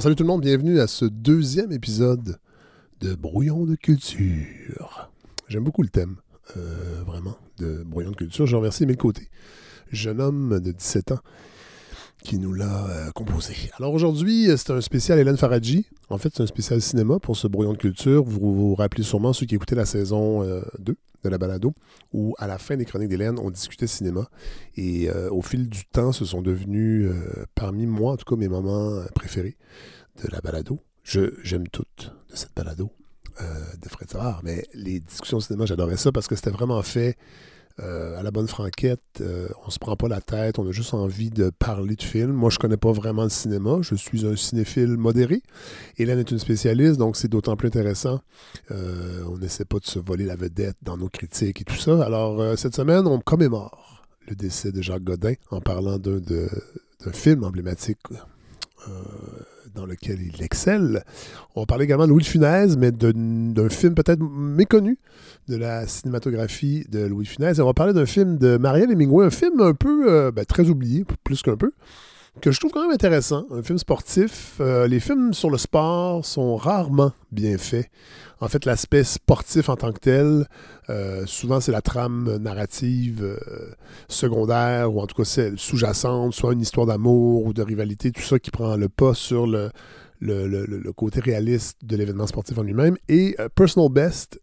Salut tout le monde, bienvenue à ce deuxième épisode de Brouillon de culture. J'aime beaucoup le thème, euh, vraiment, de Brouillon de culture. Je remercie Emile Côté, jeune homme de 17 ans qui nous l'a euh, composé. Alors aujourd'hui, c'est un spécial Hélène Faradji. En fait, c'est un spécial cinéma pour ce brouillon de culture. Vous vous rappelez sûrement ceux qui écoutaient la saison 2 euh, de la balado, où à la fin des chroniques d'Hélène, on discutait cinéma. Et euh, au fil du temps, ce sont devenus, parmi moi en tout cas, mes moments préférés de la balado. J'aime toutes de cette balado de Fred Savard, mais les discussions cinéma, j'adorais ça parce que c'était vraiment fait euh, à la bonne franquette, euh, on se prend pas la tête, on a juste envie de parler de film. Moi, je connais pas vraiment le cinéma, je suis un cinéphile modéré. Hélène est une spécialiste, donc c'est d'autant plus intéressant. Euh, on n'essaie pas de se voler la vedette dans nos critiques et tout ça. Alors, cette semaine, on commémore le décès de Jacques Godin en parlant d'un film emblématique dans lequel il excelle. On va parler également de Louis de Funès, mais d'un film peut-être méconnu de la cinématographie de Louis de Funès. Et on va parler d'un film de Marielle Hemingway, un film un peu euh, ben, très oublié, plus qu'un peu, que je trouve quand même intéressant. Un film sportif. Euh, les films sur le sport sont rarement bien faits. En fait, l'aspect sportif en tant que tel, euh, souvent c'est la trame narrative euh, secondaire ou en tout cas sous-jacente, soit une histoire d'amour ou de rivalité, tout ça qui prend le pas sur le, côté réaliste de l'événement sportif en lui-même. Et Personal Best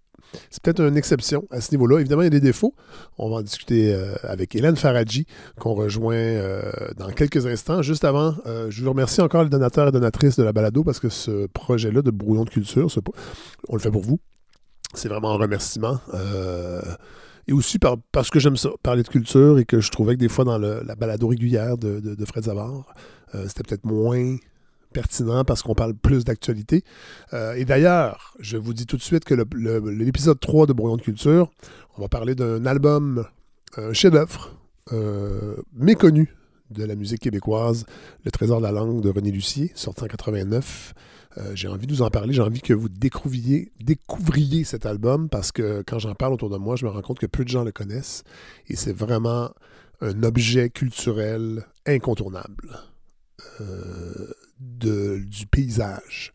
c'est peut-être une exception à ce niveau-là. Évidemment, il y a des défauts. On va en discuter euh, avec Hélène Faradji, qu'on rejoint euh, dans quelques instants. Juste avant, euh, je vous remercie encore les donateurs et donatrices de la balado parce que ce projet-là de brouillon de culture, on le fait pour vous. C'est vraiment un remerciement. et aussi parce que j'aime ça, parler de culture et que je trouvais que des fois dans la balado régulière de, de Fred Zavard, c'était peut-être moins pertinent parce qu'on parle plus d'actualité. Euh, et d'ailleurs, je vous dis tout de suite que l'épisode 3 de Brouillon de Culture, on va parler d'un album, un chef-d'œuvre euh, méconnu de la musique québécoise, Le Trésor de la langue de René Lucier, sorti en 89. Euh, j'ai envie de vous en parler, j'ai envie que vous découvriez, découvriez cet album parce que quand j'en parle autour de moi, je me rends compte que peu de gens le connaissent et c'est vraiment un objet culturel incontournable. Du paysage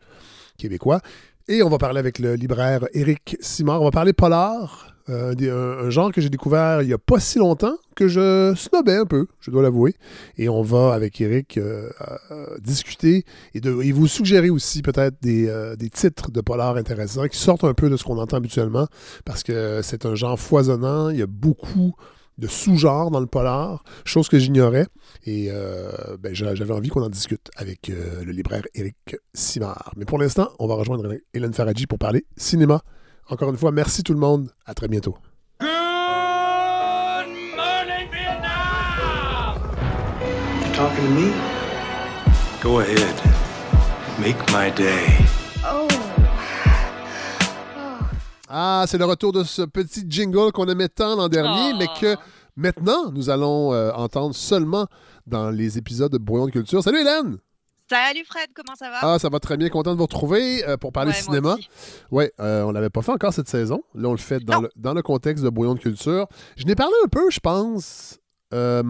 québécois. Et on va parler avec le libraire Éric Simard. On va parler polar, euh, un, genre que j'ai découvert il n'y a pas si longtemps, que je snobais un peu, je dois l'avouer. Et on va, avec Éric, euh, discuter et, de, vous suggérer aussi peut-être des, des, titres de polar intéressants qui sortent un peu de ce qu'on entend habituellement, parce que c'est un genre foisonnant. Il y a beaucoup de sous-genres dans le polar, chose que j'ignorais. Et euh, ben, j'avais envie qu'on en discute avec euh, le libraire Eric Simard. Mais pour l'instant, on va rejoindre Hélène Faradji pour parler cinéma. Encore une fois, merci tout le monde. À très bientôt. Good morning, Vietnam! You talking to me? Go ahead. Make my day. Ah, c'est le retour de ce petit jingle qu'on aimait tant l'an dernier, mais que ah. maintenant, nous allons euh, entendre seulement dans les épisodes de Brouillon de Culture. Salut Hélène! Salut Fred, comment ça va? Ah, ça va très bien, content de vous retrouver euh, pour parler cinéma. Oui, euh, on l'avait pas fait encore cette saison. Là, on le fait dans, le, dans le, contexte de Brouillon de Culture. Je n'ai parlé un peu, je pense, euh,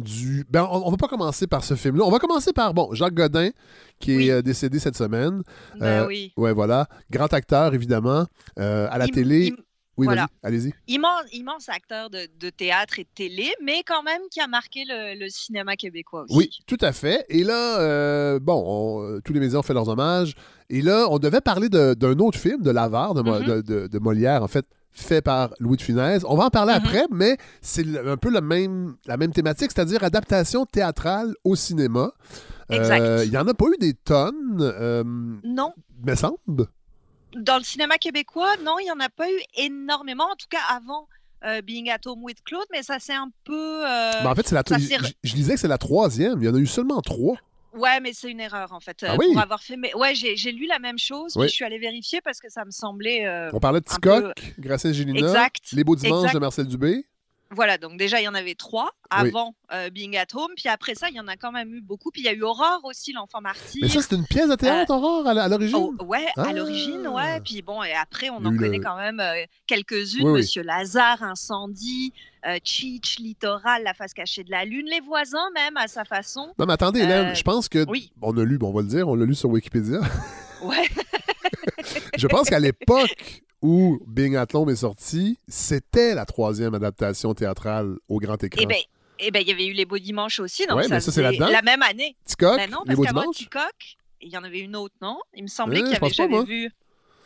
du. Ben, on, va pas commencer par ce film-là. On va commencer par, bon, Jacques Godin, qui est euh, décédé cette semaine. Ben euh, oui. Ouais, voilà. Grand acteur, évidemment. à la télé. Oui, voilà. allez-y. Immense, immense acteur de, théâtre et de télé, mais quand même qui a marqué le, cinéma québécois aussi. Oui, tout à fait. Et là, bon, tous les médias ont fait leurs hommages. Et là, on devait parler d'un autre film, de L'Avare, de, de, de, Molière, en fait, fait par Louis de Funès. On va en parler mm-hmm. après, mais c'est un peu la même, la même thématique, c'est-à-dire adaptation théâtrale au cinéma. Exact. Euh, il n'y en a pas eu des tonnes. Euh, non. Me semble. Dans le cinéma québécois, non, il n'y en a pas eu énormément, en tout cas avant. Euh, Being at Home with Claude, mais ça c'est un peu. Ben, en fait, c'est la. Je, je, disais que c'est la troisième. Il y en a eu seulement trois. Ouais, mais c'est une erreur en fait. Ah euh, pour avoir fait. Mais... Ouais, j'ai lu la même chose, mais je suis allée vérifier parce que ça me semblait. Euh, On parlait de Ticoc, peu... Grâce Gélina. Exact. Les Beaux Dimanches de Marcel Dubé. Voilà, donc déjà, il y en avait trois avant euh, Being at Home. Puis après ça, il y en a quand même eu beaucoup. Puis il y a eu Aurore aussi, l'enfant martyr. Mais ça, c'est une pièce de théâtre, Aurore, à l'origine? Oh, ouais, à Ah. l'origine, ouais. Puis bon, et après, on en connaît quand même euh, quelques-unes. Oui, oui. Monsieur Lazare, Incendie, euh, Cheech, Littoral, La face cachée de la Lune, Les voisins même, à sa façon. Non, mais attendez, Hélène, Euh, je pense que. oui. On a lu, bon, on va le dire, on l'a lu sur Wikipédia. Ouais, je pense qu'à l'époque où at Home est sorti, c'était la troisième adaptation théâtrale au grand écran. et ben. Eh ben, il y avait eu les Beaux Dimanches aussi, ça, mais ça, c'est la même année. Ticoc, Ben non, Les parce Beaux qu'avant Dimanches? Ticoc, il y en avait une autre, non? Il me semblait Ouais, qu'il y avait, j'avais moi.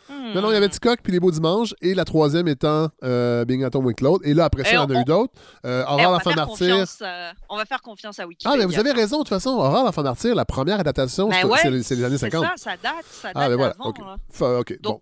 Vu. Non, non, il y avait. Ticoc puis Les Beaux Dimanches, et la troisième étant euh, with Claude. Et là, après ça, Et il y en a on- eu d'autres. Euh, Eh, Aurore l'enfant martyr. euh, on va faire confiance à Ah, Wikipédia. mais vous avez raison, de toute façon, Aurore l'enfant martyr, la première adaptation, Ben c'est ouais, les, années c'est 50. ça, ça date, ça date Ah, ben voilà, d'avant, ok. là. Fa- ok, Donc, bon.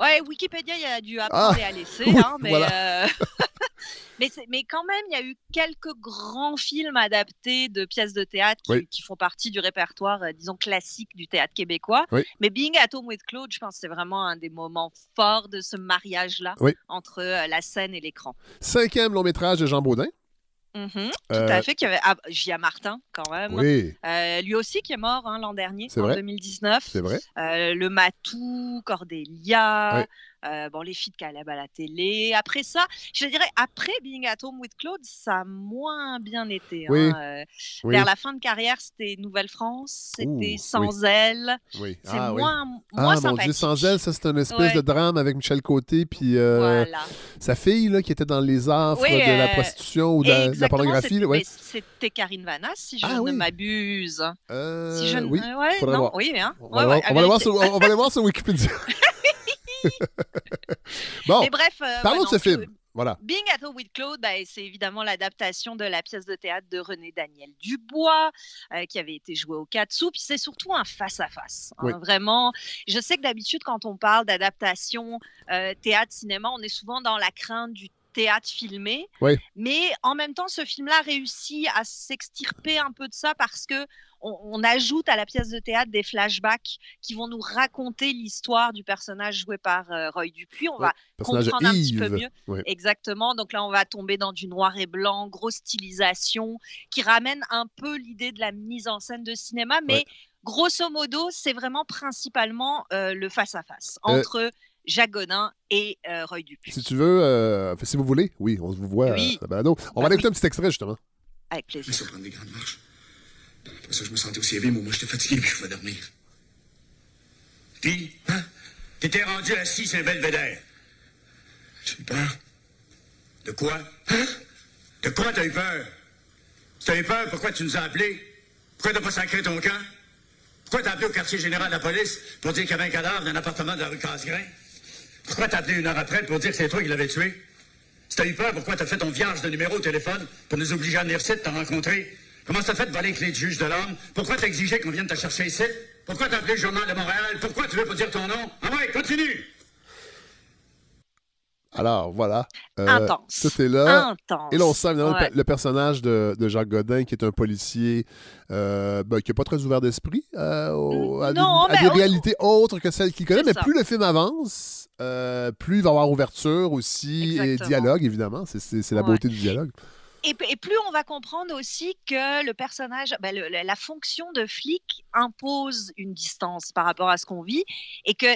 Ouais, Wikipédia, il y a dû apprendre Ah, et à laisser, oui, hein, mais, voilà. euh, mais, mais quand même, il y a eu quelques grands films adaptés de pièces de théâtre qui, Oui. qui font partie du répertoire, euh, disons, classique du théâtre québécois. Oui. Mais Being at Home with Claude, je pense que c'est vraiment un des moments forts de ce mariage-là entre euh, la scène et l'écran. Cinquième long métrage de Jean Baudin. Mhm, Tout Euh, à fait. qu'il y avait ah, Gia Martin, quand même. Oui, Euh, lui aussi qui est mort hein, l'an dernier, C'est en vrai. 2019. c'est vrai. Euh, le Matou, Cordélia, Ouais. Euh, bon, les filles de Caleb à la télé. Après ça, je dirais, après Being at Home with Claude, ça a moins bien été. hein. Oui. Euh, Oui, Vers la fin de carrière, c'était Nouvelle-France, c'était Sans elle. oui. C'est Ah, moins, moins Ah, mon. Dieu, sans elle, ça, c'est une espèce Ouais. de drame avec Michel Côté, puis euh, Voilà. sa fille, là, qui était dans les affres de la prostitution ou de la, de la pornographie. c'était ouais. mais c'était Karine Vanas, si je Ah, ne m'abuse. Si je ne... oui, ouais, non, oui, hein. on va, on va aller voir sur, on va aller voir sur Wikipédia. bon, Mais bref, euh, parlons de ce film. Voilà. Being at Home with Claude, ben, c'est évidemment l'adaptation de la pièce de théâtre de René Daniel Dubois, euh, qui avait été jouée au Katsu. Puis c'est surtout un face-à-face. hein, Oui. Vraiment, je sais que d'habitude, quand on parle d'adaptation euh, théâtre-cinéma, on est souvent dans la crainte du théâtre filmé. Oui. Mais en même temps, ce film-là réussit à s'extirper un peu de ça parce que on, on ajoute à la pièce de théâtre des flashbacks qui vont nous raconter l'histoire du personnage joué par euh, Roy Dupuis. On va comprendre un petit peu mieux. Exactement. Donc là, on va tomber dans du noir et blanc, grosse stylisation, qui ramène un peu l'idée de la mise en scène de cinéma. Mais Ouais. grosso modo, c'est vraiment principalement euh, le face-à-face Euh, entre Jacques Godin et euh, Roy Dupuis. Si tu veux, euh, si vous voulez, oui, on vous voit Oui. à la balado. On va Bah aller écouter oui. un petit extrait, justement. Avec plaisir. prendre des grandes marches. Ça, je me sentais aussi éveillé, mais moi, j'étais fatigué, puis je pouvais dormir. Puis, hein? T'étais rendu assis sur un belvédère. J'ai eu peur. De quoi? Hein? De quoi t'as eu peur? Si t'as eu peur, pourquoi tu nous as appelés? Pourquoi t'as pas sacré ton camp? Pourquoi t'as appelé au quartier général de la police pour dire qu'il y avait un cadavre dans un appartement de la rue Casgrain? Pourquoi t'as appelé une heure après pour dire que c'est toi qui l'avais tué? Si t'as eu peur, pourquoi t'as fait ton vierge de numéro au téléphone pour nous obliger à venir ici, t'en rencontrer? Comment t'as fait de voler les clés de juge de l'homme? Pourquoi t'as exigé qu'on vienne te chercher ici? Pourquoi t'as appelé le journal de Montréal? Pourquoi tu veux pas dire ton nom? Ah ouais, continue! Alors, voilà. Euh, Intense. Tout est là. Intense. Et là, on sent évidemment le Ouais. pe- le, personnage de, de Jacques Godin, qui est un policier euh, ben, qui n'est pas très ouvert d'esprit euh, à, Non, des, à mais des on- réalités autres que celles qu'il connaît. Mais ça. plus le film avance, euh, plus il va y avoir ouverture aussi et dialogue, évidemment. C'est- la Ouais. beauté du dialogue. Et, et plus on va comprendre aussi que le personnage, ben, le- la la fonction de flic impose une distance par rapport à ce qu'on vit, et que,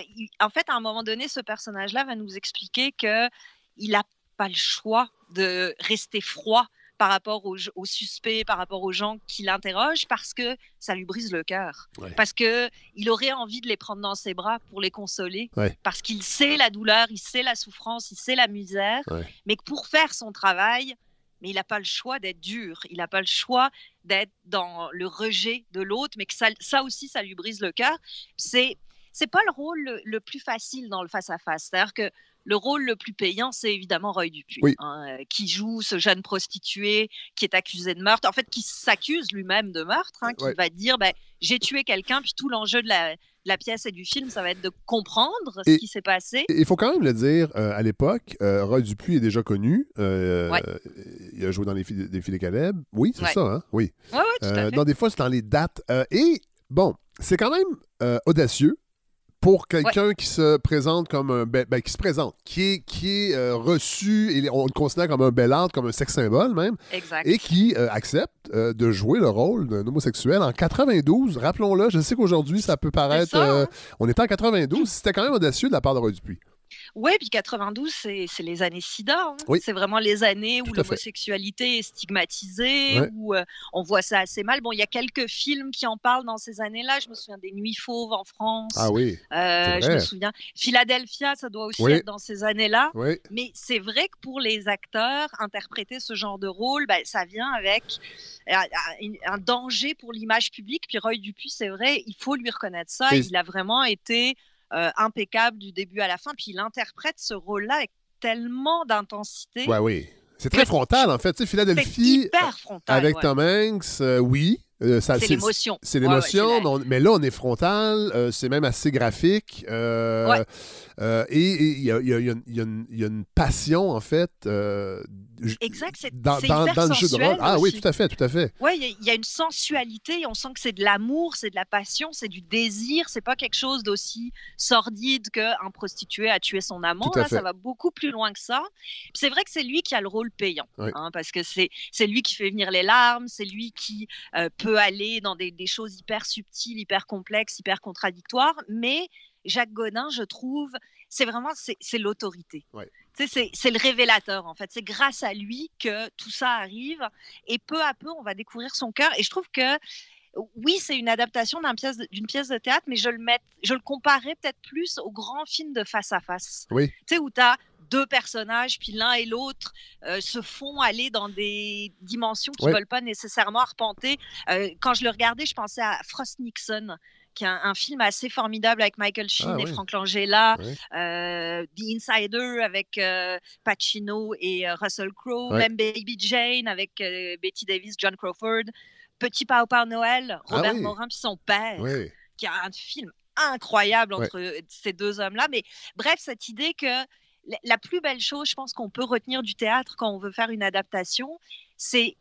en fait, à un moment donné, ce personnage-là va nous expliquer que il n'a pas le choix de rester froid par rapport aux, aux suspects, par rapport aux gens qui l'interrogent, parce que ça lui brise le cœur. Ouais. Parce que il aurait envie de les prendre dans ses bras pour les consoler, Ouais. parce qu'il sait la douleur, il sait la souffrance, il sait la misère, Ouais. mais que pour faire son travail, mais il n'a pas le choix d'être dur, il n'a pas le choix d'être dans le rejet de l'autre, mais que ça, aussi, ça lui brise le cœur. C'est c'est pas le rôle le, le plus facile dans le face-à-face. C'est-à-dire que le rôle le plus payant, c'est évidemment Roy Dupuis, Oui. hein, euh, qui joue ce jeune prostitué qui est accusé de meurtre, en fait, qui s'accuse lui-même de meurtre, hein, qui Ouais. va dire ben, j'ai tué quelqu'un, puis tout l'enjeu de la, pièce et du film, ça va être de comprendre Et- ce qui s'est passé. Il faut quand même le dire, euh, à l'époque, euh, Roy Dupuis est déjà connu. Euh, Ouais. Il a joué dans les filles des filles Caleb. Oui, c'est Ouais. ça, hein? Oui. Oui, oui, tout à fait. non, des fois, c'est dans les dates. Et bon, c'est quand même audacieux pour quelqu'un qui se présente comme un ben, ben, qui se présente, qui est, qui est euh, reçu et on le considère comme un bel art, comme un sex symbole même, Exact. et qui euh, accepte euh, de jouer le rôle d'un homosexuel en 92. Rappelons-le, je sais qu'aujourd'hui ça peut paraître, ça, hein? on était en 92, c'était quand même audacieux de la part de Roy Dupuis. Oui, puis 92, c'est les années SIDA. hein. Oui. C'est vraiment les années où Tout l'homosexualité est stigmatisée, Ouais. où euh, on voit ça assez mal. Bon, il y a quelques films qui en parlent dans ces années-là. Je me souviens des Nuits Fauves en France. Ah oui, Euh, je me souviens. Philadelphia, ça doit aussi Oui. être dans ces années-là. oui, Mais c'est vrai que pour les acteurs, interpréter ce genre de rôle, ben, ça vient avec un, un- un danger pour l'image publique. Puis Roy Dupuis, c'est vrai, il faut lui reconnaître ça. Et- Il a vraiment été euh, impeccable du début à la fin. Puis il interprète ce rôle-là avec tellement d'intensité. ouais, oui. C'est très frontal en fait. Tu sais, Philadelphie hyper frontal. avec ouais. Tom Hanks, euh, oui. euh, C'est l'émotion. C'est Ouais, ouais, l'émotion, la- mais, là, on est frontal, euh, c'est même assez graphique. euh, et il y y a- y une- y a passion, en fait, Exact, c'est dans, dans- dans le jeu de rôle. Ah oui, tout à fait, tout à fait. Ouais, il y a- il y, a une sensualité, on sent que c'est de l'amour, c'est de la passion, c'est du désir, c'est pas quelque chose d'aussi sordide qu'un prostitué a tué son amant. Là, fait. ça va beaucoup plus loin que ça. C'est vrai que c'est lui qui a le rôle payant, Oui. hein, parce que c'est c'est lui qui fait venir les larmes, c'est lui qui euh, peut aller dans des, des choses hyper subtiles, hyper complexes, hyper contradictoires. Mais Jacques Godin, je trouve, c'est vraiment c'est c'est l'autorité. Ouais. C'est le révélateur, en fait. C'est grâce à lui que tout ça arrive. Et peu à peu, on va découvrir son cœur. Et je trouve que, oui, c'est une adaptation pièce d'une pièce de théâtre, mais je le, met, je le comparais peut-être plus au grand film de Face à Face. Oui. Tu sais, où tu as deux personnages, puis l'un et l'autre euh, se font aller dans des dimensions qu'ils ne veulent pas nécessairement arpenter. Euh, quand je le regardais, je pensais à Frost Nixon, qui est un, un film assez formidable avec Michael Sheen Ah, et oui. Frank Langella, Oui. euh, The Insider avec euh, Pacino et euh, Russell Crowe, Ouais. même Baby Jane avec Betty Davis, John Crawford, Petit Pao Noël, Ah Robert oui. Morin puis son père, qui a un film incroyable entre ces deux hommes-là. Mais bref, cette idée que la- plus belle chose, je pense qu'on peut retenir du théâtre quand on veut faire une adaptation, c'est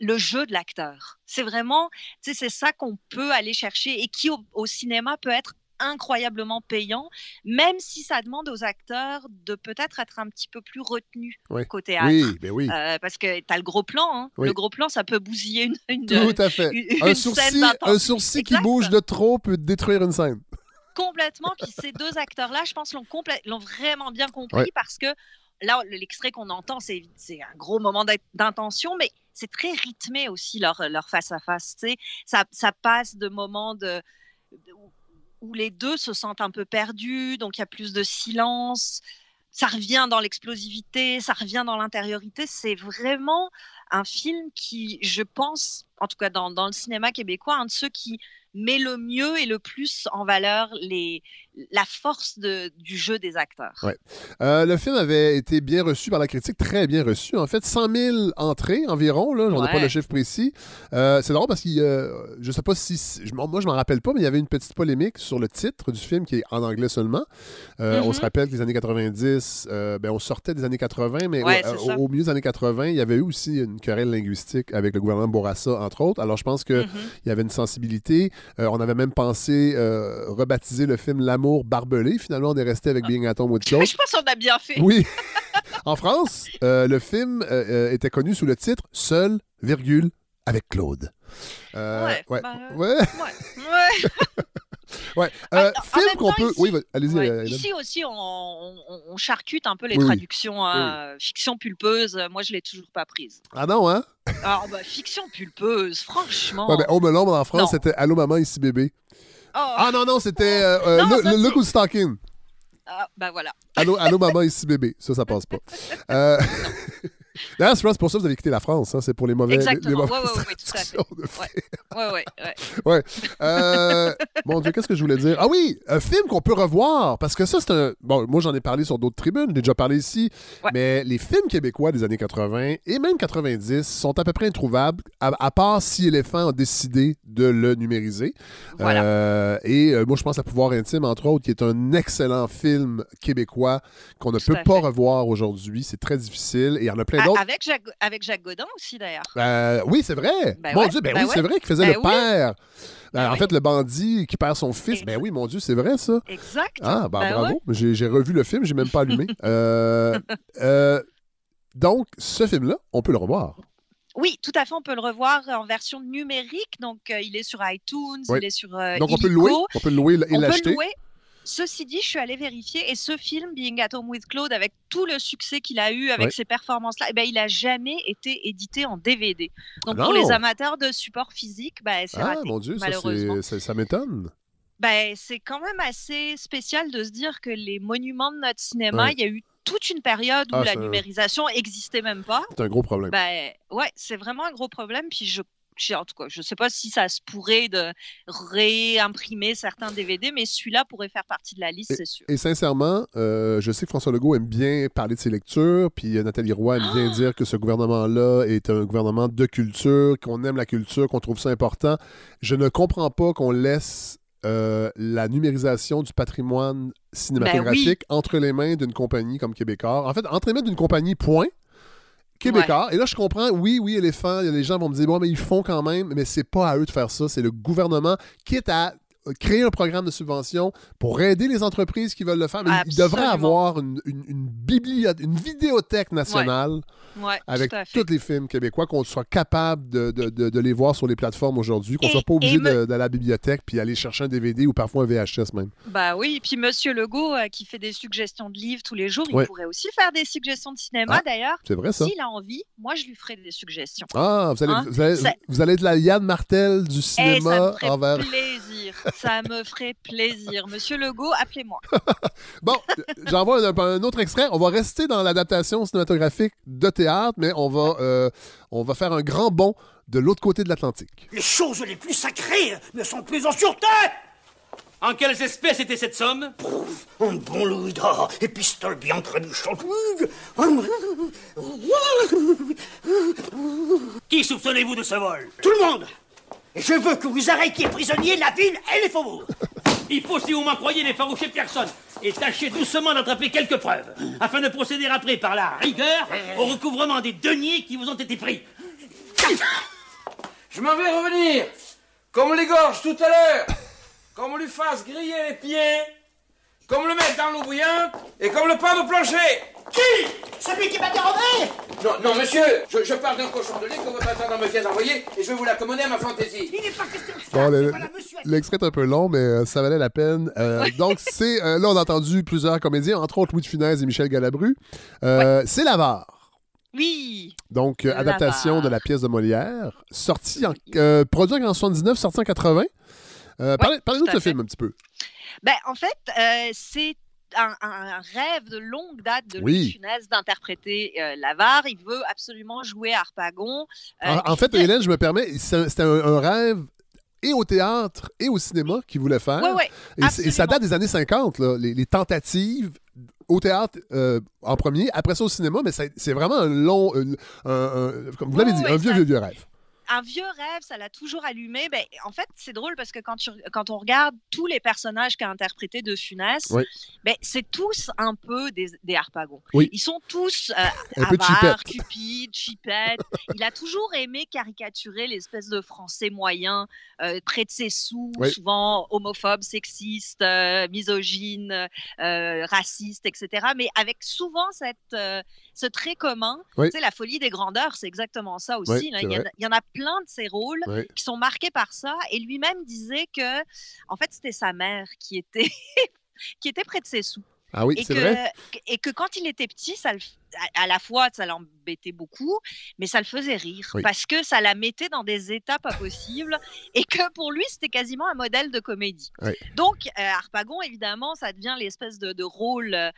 le jeu de l'acteur. C'est vraiment, c'est ça qu'on peut aller chercher et qui au, au cinéma peut être incroyablement payant, même si ça demande aux acteurs de peut-être être un petit peu plus retenus Ouais. qu'au théâtre. Oui, ben oui. Euh, parce que tu as le gros plan. hein. Oui. Le gros plan, ça peut bousiller une, une- Tout à fait. une- Un une sourcil, scène un sourcil qui bouge de trop peut détruire une scène. complètement. Puis ces deux acteurs-là, je pense, l'ont vraiment bien compris parce que là, l'extrait qu'on entend, c'est un gros moment d'in- d'intention, mais c'est très rythmé aussi leur, leur face-à-face. tu sais. Ça, ça passe de moments de, où les deux se sentent un peu perdus, donc il y a plus de silence. Ça revient dans l'explosivité, ça revient dans l'intériorité. C'est vraiment un film qui, je pense, en tout cas dans, dans le cinéma québécois, un de ceux qui met le mieux et le plus en valeur les, la force de- du jeu des acteurs. Ouais. Euh, le film avait été bien reçu par la critique, très bien reçu. En fait, 100 000 entrées environ, là, j'en ai pas le chiffre précis. Euh, c'est drôle parce que euh, je sais pas si. je- moi, je m'en rappelle pas, mais il y avait une petite polémique sur le titre du film qui est en anglais seulement. Euh, On Mhm. se rappelle que les années 90, euh, ben, on sortait des années 80, mais Ouais, au, au milieu des années 80, il y avait eu aussi une querelle linguistique avec le gouvernement Bourassa, entre autres. Alors, je pense qu'il Mhm. y avait une sensibilité. Euh, on avait même pensé euh, rebaptiser le film L'amour barbelé. Finalement, on est resté avec Being at Home with Claude. Je pense qu'on a bien fait. Oui. en France, euh, le film était connu sous le titre Seul, virgule, avec Claude. Euh, Ouais, ouais. bah, ouais. Ouais. Ouais. ouais. Euh, film qu'on peut. ici- Oui, allez-y. Ouais. euh. Ici aussi, on, on- on charcute un peu les Oui, oui. traductions. hein. Fiction pulpeuse, euh, moi, je l'ai toujours pas prise. Ah non, hein? Alors, bah, fiction pulpeuse, franchement. Ouais, Home Alone en France, c'était Allô maman, ici bébé. Oh, Ah non, non, c'était euh, euh, Look- Who's Talking. ah, bah voilà. Allô, allô maman, ici bébé. Ça, ça passe pas. Euh... D'ailleurs, c'est pour ça que vous avez quitté la France. hein, C'est pour les mauvais. les- les Exactement. mauvaises Ouais, ouais, ouais, tout à fait. traductions de Ouais. Ouais, ouais, ouais. Ouais. Euh, mon Dieu, qu'est-ce que je voulais dire? Ah oui, un film qu'on peut revoir, parce que ça, c'est un... Bon, moi, j'en ai parlé sur d'autres tribunes, j'ai déjà parlé ici, mais les films québécois des années 80 et même 90 sont à peu près introuvables, à, à part si Éléphant a décidé de le numériser. Voilà. Euh, et euh, moi, je pense à Pouvoir intime, entre autres, qui est un excellent film québécois qu'on ne Tout peut pas revoir aujourd'hui. C'est très difficile et il y en a plein a A- d'autres. avec, Jacques, avec Jacques Godin aussi, d'ailleurs. Euh, oui, c'est vrai. Ben mon ouais, Dieu, ben, ben oui, c'est vrai qu'il faisait Ben le oui. père. Ben, en oui. fait, le bandit qui perd son fils. Et- Ben oui, mon Dieu, c'est vrai ça. Exact. Ah, ben, Ben bravo. J'ai j'ai revu le film, j'ai même pas allumé. Euh, euh, donc, ce film-là, on peut le revoir. Oui, tout à fait. On peut le revoir en version numérique. Donc, euh, il est sur iTunes, il est sur Donc, on peut le louer. On peut le louer et l'acheter. Ceci dit, je suis allée vérifier et ce film, Being at Home with Claude, avec tout le succès qu'il a eu avec Ouais. ses performances-là, eh ben, il a jamais été édité en DVD. Donc Ah pour les amateurs de support physique, ben, c'est Ah, raté. mon Dieu, ça, malheureusement. c'est- ça, ça m'étonne. Ben, c'est quand même assez spécial de se dire que les monuments de notre cinéma, Ouais. il y a eu toute une période où Ah, la ça- numérisation existait même pas. C'est un gros problème. Ben, ouais, c'est vraiment un gros problème. Puis je- en tout cas, je sais pas si ça se pourrait de réimprimer certains DVD, mais celui-là pourrait faire partie de la liste, c'est sûr. Et sincèrement, euh, je sais que François Legault aime bien parler de ses lectures, puis euh, Nathalie Roy aime Ah! bien dire que ce gouvernement-là est un gouvernement de culture, qu'on aime la culture, qu'on trouve ça important. Je ne comprends pas qu'on laisse euh, la numérisation du patrimoine cinématographique entre les mains d'une compagnie comme Québécois. En fait, entre les mains d'une compagnie, point. Québécois. Et là, je comprends, oui, oui, éléphant, les gens vont me dire, bon, mais ils font quand même, mais c'est pas à eux de faire ça. C'est le gouvernement, quitte à créer un programme de subvention pour aider les entreprises qui veulent le faire. Mais il devrait avoir une, une, une bibliothèque, une vidéothèque nationale Ouais, avec tous les films québécois, qu'on soit capable de, de- de- de les voir sur les plateformes aujourd'hui, qu'on Et- soit pas obligé me- de- à la bibliothèque puis aller chercher un DVD ou parfois un VHS même. Bah oui, et puis Monsieur Legault euh, qui fait des suggestions de livres tous les jours, il Ouais. pourrait aussi faire des suggestions de cinéma Ah, d'ailleurs. C'est vrai ça? S'il a envie, moi je lui ferai des suggestions. Ah, vous allez, Hein? vous, allez, Ça- vous allez être la Yann Martel du Eh, cinéma ça me ferait envers. plaisir. ça me ferait plaisir. Monsieur Legault, appelez-moi. Bon, j'envoie un, un autre extrait. On va rester dans l'adaptation cinématographique de théâtre, mais on va, euh, on va faire un grand bond de l'autre côté de l'Atlantique. Les choses les plus sacrées ne sont plus en sûreté En quelles espèces était cette somme? Un bon louis d'or et pistole bien trébuchante. Qui soupçonnez-vous de ce vol? Tout le monde Et je veux que vous arrêtiez prisonnier la ville et les faubourgs Il faut, si vous m'en croyez, n'effaroucher personne et tâcher doucement d'attraper quelques preuves, afin de procéder après par la rigueur au recouvrement des deniers qui vous ont été pris. Je m'en vais revenir. Comme les gorges tout à l'heure. Comme on lui fasse griller les pieds. Comme le mettre dans l'eau bouillante. Et comme le pain au plancher. Qui? Celui qui m'a dérobé Non, non, monsieur. Je, je parle d'un cochon de lait que votre attendant me vient d'envoyer. Et je vais vous l'accommoder à ma fantaisie. Il n'est pas question de ça Bon, le- Voilà, monsieur a dit- L'extrait est un peu long, mais euh, ça valait la peine. Euh, Donc, c'est. euh, là, on a entendu plusieurs comédiens, entre autres Louis de Funès et Michel Galabru. Euh, C'est L'Avare. Oui. Donc, euh, adaptation L'Avare. de la pièce de Molière, sortie en, euh, produit en 79, sorti en 80. Euh, parlez- Parlez-nous de tout ce à fait. film un petit peu. Ben, en fait, euh, c'est un, rêve de longue date de Oui. Louis d'interpréter euh, l'avare. Il veut absolument jouer Harpagon. Euh, En, en fait, Hélène, je me permets, c'était un, un rêve et au théâtre et au cinéma qu'il voulait faire. Et, ça date des années 50, là, les, les tentatives au théâtre euh, en premier, après ça au cinéma, mais c'est vraiment un long, un- un- un- comme vous l'avez dit, un vieux, ça- vieux, vieux rêve. Un vieux rêve, ça l'a toujours allumé. Ben, en fait, c'est drôle parce que quand, tu- quand on regarde tous les personnages qu'a interprété de Funès, Oui. ben, c'est tous un peu des, des harpagons. Oui. Ils sont tous euh, Un peu avares, cupides, chipettes. Il a toujours aimé caricaturer l'espèce de français moyen, euh, près de ses sous, Oui. souvent homophobe, sexiste, euh, misogyne, euh, raciste, etc. Mais avec souvent cette, ce trait commun. Oui. Tu sais, la folie des grandeurs, c'est exactement ça aussi. Oui, là. c'est Il, y en a, il y en a plein de ces rôles Oui. qui sont marqués par ça. Et lui-même disait que, en fait, c'était sa mère qui était, qui était près de ses sous. Ah oui, et, c'est que, vrai. et que quand il était petit, ça le, à, à la fois, ça l'embêtait beaucoup, mais ça le faisait rire. Oui. Parce que ça la mettait dans des états pas possibles. et que pour lui, c'était quasiment un modèle de comédie. Oui. Donc, euh, Harpagon, évidemment, ça devient l'espèce de, de rôle euh,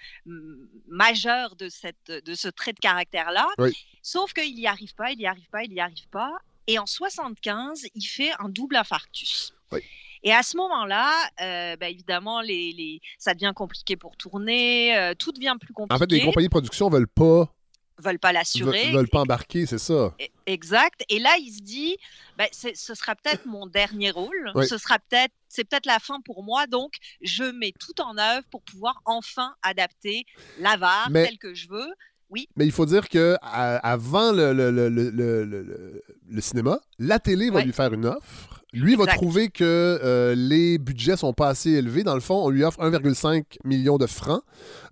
majeur de, cette, de ce trait de caractère-là. Oui. Sauf qu'il n'y arrive pas, il n'y arrive pas, il n'y arrive pas. Et en 75, il fait un double infarctus. Oui. Et à ce moment-là, euh, bah, évidemment, les, les- ça devient compliqué pour tourner, euh, tout devient plus compliqué. En fait, les compagnies de production veulent pas, veulent pas l'assurer. veulent pas embarquer, c'est ça. Exact. Et là, il se dit, ben, c'est- ce sera peut-être mon dernier rôle. Oui. Ce sera peut-être, c'est peut-être la fin pour moi. Donc, je mets tout en œuvre pour pouvoir enfin adapter l'avare Mais- tel que je veux. Oui. Mais il faut dire que à- avant le, cinéma, la télé va lui faire une offre. Lui va trouver que euh, les budgets sont pas assez élevés. Dans le fond, on lui offre 1,5 million de francs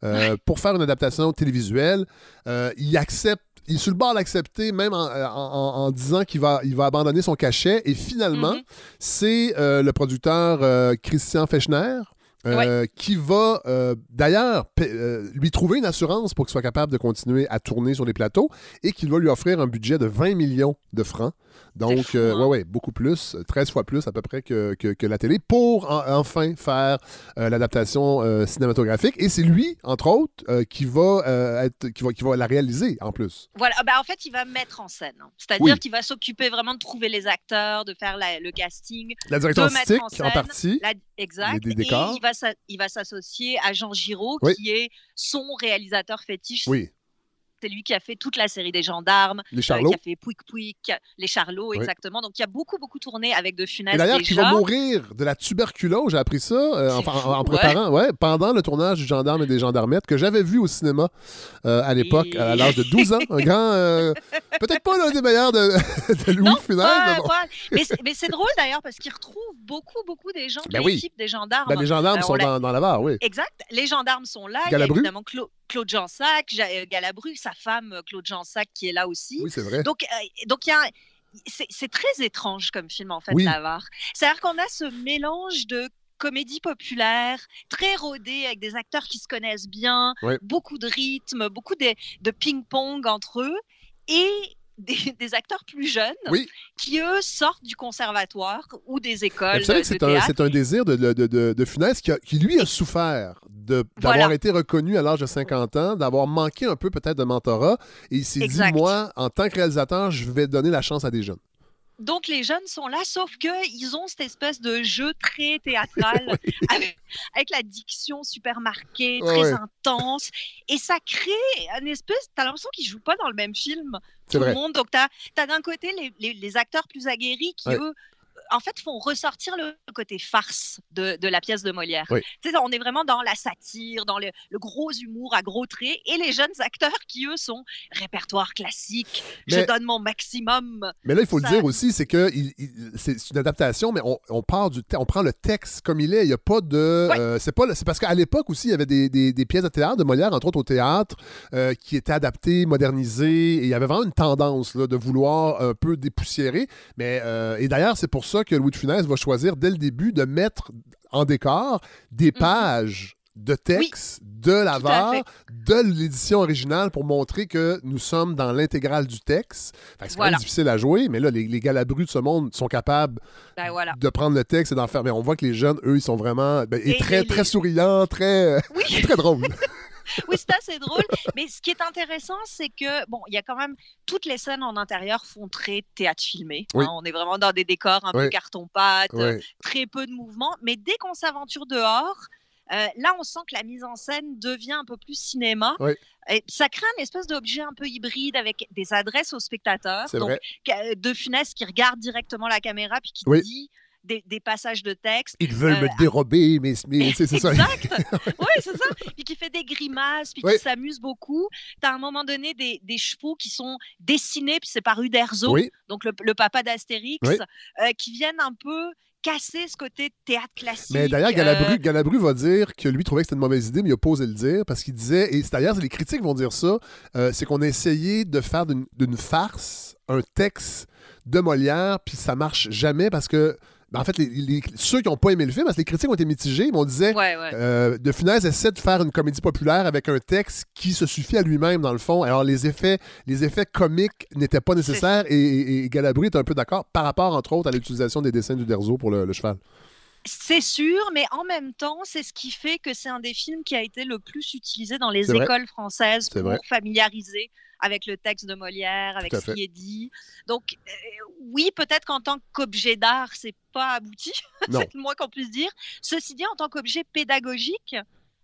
euh, pour faire une adaptation télévisuelle. Euh, il accepte. Il est sur le bord d'accepter, même en, en- en- en disant qu'il va, il va abandonner son cachet. Et finalement, Mhm. c'est euh, le producteur euh, Christian Fechner euh, qui va euh, d'ailleurs euh, lui trouver une assurance pour qu'il soit capable de continuer à tourner sur les plateaux et qu'il va lui offrir un budget de 20 millions de francs. Donc, fou, hein? ouais, ouais, beaucoup plus, 13 fois plus à peu près que, que- que la télé, pour en- enfin faire l'adaptation cinématographique. Et c'est lui, entre autres, qui, va, être, qui, va, qui va la réaliser en plus. Voilà, bah, en fait, il va mettre en scène. hein. C'est-à-dire Oui. qu'il va s'occuper vraiment de trouver les acteurs, de faire la- le casting, La direction artistique, en en, partie. la- exact. Les- des et décors. il va il va s'associer à Jean Giraud, Oui. qui est son réalisateur fétiche. Oui, C'est lui qui a fait toute la série des gendarmes, les euh, Charlots. qui a fait Pouic Pouic, les Charlots, Oui. exactement. Donc, il y a beaucoup, beaucoup tourné avec De Funès d'ailleurs, qui va mourir de la tuberculose, j'ai appris ça euh, en, fou, en ouais. préparant, ouais, pendant le tournage du Gendarme et des Gendarmettes, que j'avais vu au cinéma euh, à l'époque, Et- à l'âge de 12 ans. Un grand, euh, peut-être pas l'un des meilleurs de, de Louis Non, Funès, pas- mais bon. pas- mais c'est- drôle d'ailleurs parce qu'il retrouve beaucoup, beaucoup des gens de Ben oui. l'équipe des gendarmes. Ben, les gendarmes on sont dans, dans la barre, oui. Exact. Les gendarmes sont là. Il y Galabru. a évidemment Cla- Claude Jansac, Ja- Galabru, sa femme euh, Claude Jansac qui est là aussi. Oui, c'est vrai. Donc, euh, donc il y a c'est très étrange comme film en fait, Oui. L'Avare. C'est-à-dire qu'on a ce mélange de comédie populaire, très rodée, avec des acteurs qui se connaissent bien, Ouais. beaucoup de rythme, beaucoup de, de ping-pong entre eux, et des, des acteurs plus jeunes Oui. qui, eux, sortent du conservatoire ou des écoles Vous savez de que c'est un, c'est un désir de, de, de, de Funès qui, a- qui, lui, a souffert d'avoir Voilà. été reconnu à l'âge de 50 ans, d'avoir manqué un peu peut-être de mentorat. Et il s'est dit, moi, en tant que réalisateur, je vais donner la chance à des jeunes. Donc les jeunes sont là, sauf que ils ont cette espèce de jeu très théâtral avec, avec la diction super marquée, très ouais. intense, et ça crée une espèce. T'as l'impression qu'ils jouent pas dans le même film. C'est Tout vrai. le monde. Donc t'as as, d'un côté les, les- les acteurs plus aguerris qui Ouais. eux en fait, font ressortir le côté farce de, de la pièce de Molière. Oui. On est vraiment dans la satire, dans le, le gros humour à gros traits, et les jeunes acteurs qui, eux, sont répertoire classique, je donne mon maximum. Mais là, il faut Ça- le dire aussi, c'est que c'est une adaptation, mais on, on part du on prend le texte comme il est. Il n'y a pas de. Euh, c'est pas le- c'est parce qu'à l'époque aussi, il y avait des, des- des pièces de théâtre de Molière, entre autres au théâtre, euh, qui étaient adaptées, modernisées. Et il y avait vraiment une tendance là, de vouloir un peu dépoussiérer. Mais euh, et d'ailleurs, c'est pour ça que Louis de Funès va choisir dès le début de mettre en décor des pages. De texte, de l'avare, de l'édition originale pour montrer que nous sommes dans l'intégrale du texte. C'est quand Voilà. même difficile à jouer, mais là, les, les galabrus de ce monde sont capables Ben voilà. de prendre le texte et d'en faire. Mais on voit que les jeunes, eux, ils sont vraiment. ben, et Et- très, les- très souriants, très. Oui. très drôles. Oui, c'est assez drôle. Mais ce qui est intéressant, c'est que, bon, il y a quand même. Toutes les scènes en intérieur font très théâtre filmé. Oui. hein. on est vraiment dans des décors un peu carton-pâte, très peu de mouvement. Mais dès qu'on s'aventure dehors, euh, là, on sent que la mise en scène devient un peu plus cinéma. Oui. Et ça crée un espèce d'objet un peu hybride avec des adresses aux spectateurs. C'est Donc, vrai. que- de Funès qui regarde directement la caméra puis qui Oui. dit des, des passages de texte. Ils veulent Euh, me dérober, mais, mais c'est ça. Exact. oui, c'est ça. Puis qui fait des grimaces, puis qui s'amuse beaucoup. Tu as à un moment donné des, des chevaux qui sont dessinés, puis c'est par Uderzo, Oui, donc le, le papa d'Astérix, Oui. euh, qui viennent un peu casser ce côté théâtre classique. mais d'ailleurs, Galabru, euh, Galabru va dire que lui trouvait que c'était une mauvaise idée, mais il a pas osé le dire parce qu'il disait, et d'ailleurs, les critiques vont dire ça, euh, c'est qu'on a essayé de faire d'une d'une farce un texte de Molière, puis ça marche jamais parce que, ben, en fait, les, les- ceux qui n'ont pas aimé le film, parce que les critiques ont été mitigées, mais on disait, Ouais, ouais. Euh, de Funès essaie de faire une comédie populaire avec un texte qui se suffit à lui-même, dans le fond. Alors, les effets, les effets comiques n'étaient pas nécessaires et, et, et Galabru est un peu d'accord par rapport, entre autres, à l'utilisation des dessins du Derzo pour le, le cheval. C'est sûr, mais en même temps, c'est ce qui fait que c'est un des films qui a été le plus utilisé dans les écoles françaises pour familiariser avec le texte de Molière, avec ce qui est dit. Donc, euh, oui, peut-être qu'en tant qu'objet d'art, c'est pas abouti, c'est le moins qu'on puisse dire. Ceci dit, en tant qu'objet pédagogique,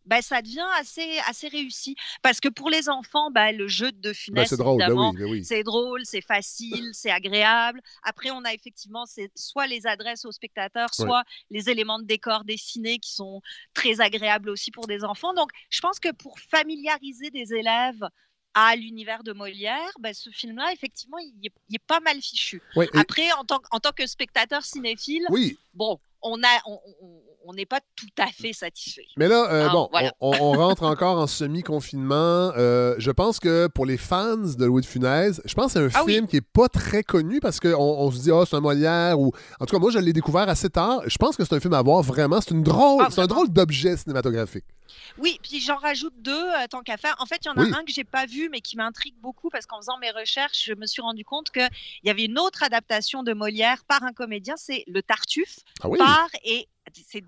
ben, ça devient assez, assez réussi. Parce que pour les enfants, ben, le jeu de Ben, Funès, c'est drôle, ben oui, ben oui. c'est drôle, c'est facile, c'est agréable. Après, on a effectivement soit les adresses aux spectateurs, Ouais. soit les éléments de décor dessinés qui sont très agréables aussi pour des enfants. Donc, je pense que pour familiariser des élèves à l'univers de Molière, ben, ce film-là, effectivement, il est, il est pas mal fichu. Ouais, et- Après, en tant, en tant que spectateur cinéphile, oui, bon, on a, on- on- n'est pas tout à fait satisfait. mais là, euh, Ah, bon, voilà. on, on rentre encore en semi-confinement. Euh, je pense que pour les fans de Louis de Funès, je pense que c'est un Ah oui. film qui est pas très connu parce qu'on on se dit, ah, c'est un Molière ou. En tout cas, moi, je l'ai découvert assez tard. Je pense que c'est un film à voir vraiment. C'est une drôle, Ah, c'est un drôle d'objet cinématographique. Oui, puis j'en rajoute deux euh, tant qu'à faire. En fait, il y en a Oui. un que j'ai pas vu, mais qui m'intrigue beaucoup parce qu'en faisant mes recherches, je me suis rendu compte qu'il y avait une autre adaptation de Molière par un comédien, c'est Le Tartuffe, Ah oui? par et c'est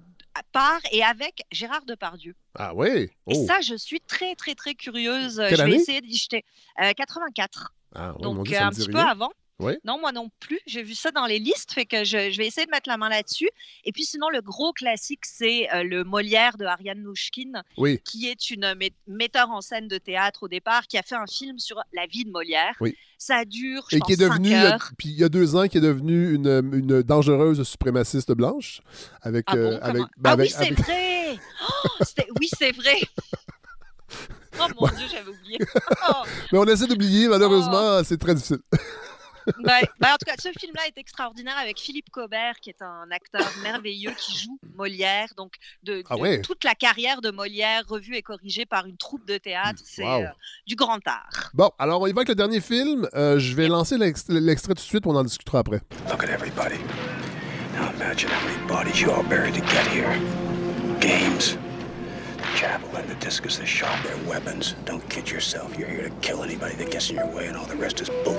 par et avec Gérard Depardieu. Ah oui? Et Oh. ça, je suis très très très curieuse. Quelle je année? vais essayer d'y jeter. Euh, 84. Ah, oui, mon Donc Dieu, euh, ça un me dit petit peu avant. Oui. Non, moi non plus. J'ai vu ça dans les listes, fait que je, je vais essayer de mettre la main là-dessus. Et puis sinon, le gros classique, c'est euh, le Molière de Ariane Nouchkine, Oui. qui est une mé- metteur en scène de théâtre au départ, qui a fait un film sur la vie de Molière. Oui. Ça dure, je Et qui est cinq devenu, il y a- heures. puis il y a deux ans, qui est devenu une, une dangereuse suprémaciste blanche. Avec, Ah euh, bon, avec, ben, Ah avec- oui, c'est avec- vrai Oh, Oui, c'est vrai Oh mon Dieu, j'avais oublié. Oh. Mais on essaie d'oublier, malheureusement, c'est très difficile. Ouais. Bah, en tout cas, ce film-là est extraordinaire avec Philippe Cobert, qui est un acteur merveilleux qui joue Molière. Donc, de, Ah ouais. toute la carrière de Molière revue et corrigée par une troupe de théâtre, c'est Wow. euh, du grand art. Bon, alors on y va avec le dernier film. Euh, je vais lancer l'ex- l'extrait tout de suite, on en discutera après. Look at everybody. Now imagine how many bodies you all buried to get here. Games. The javelin, the discus, the sharp, their weapons. Don't kid yourself. You're here to kill anybody that gets in your way, and all the rest is bull.